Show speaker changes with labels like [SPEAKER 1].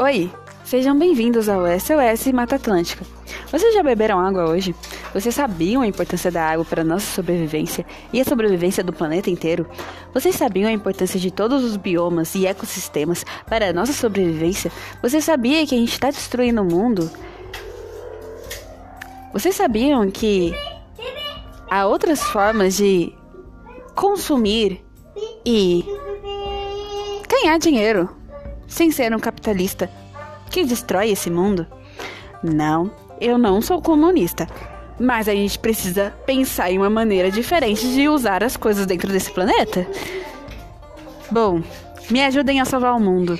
[SPEAKER 1] Oi, sejam bem-vindos ao SOS Mata Atlântica. Vocês já beberam água hoje? Vocês sabiam a importância da água para a nossa sobrevivência e a sobrevivência do planeta inteiro? Vocês sabiam a importância de todos os biomas e ecossistemas para a nossa sobrevivência? Você sabia que a gente está destruindo o mundo? Vocês sabiam que há outras formas de consumir e ganhar dinheiro sem ser um capitalista que destrói esse mundo? Não, eu não sou comunista. Mas a gente precisa pensar em uma maneira diferente de usar as coisas dentro desse planeta. Bom, me ajudem a salvar o mundo.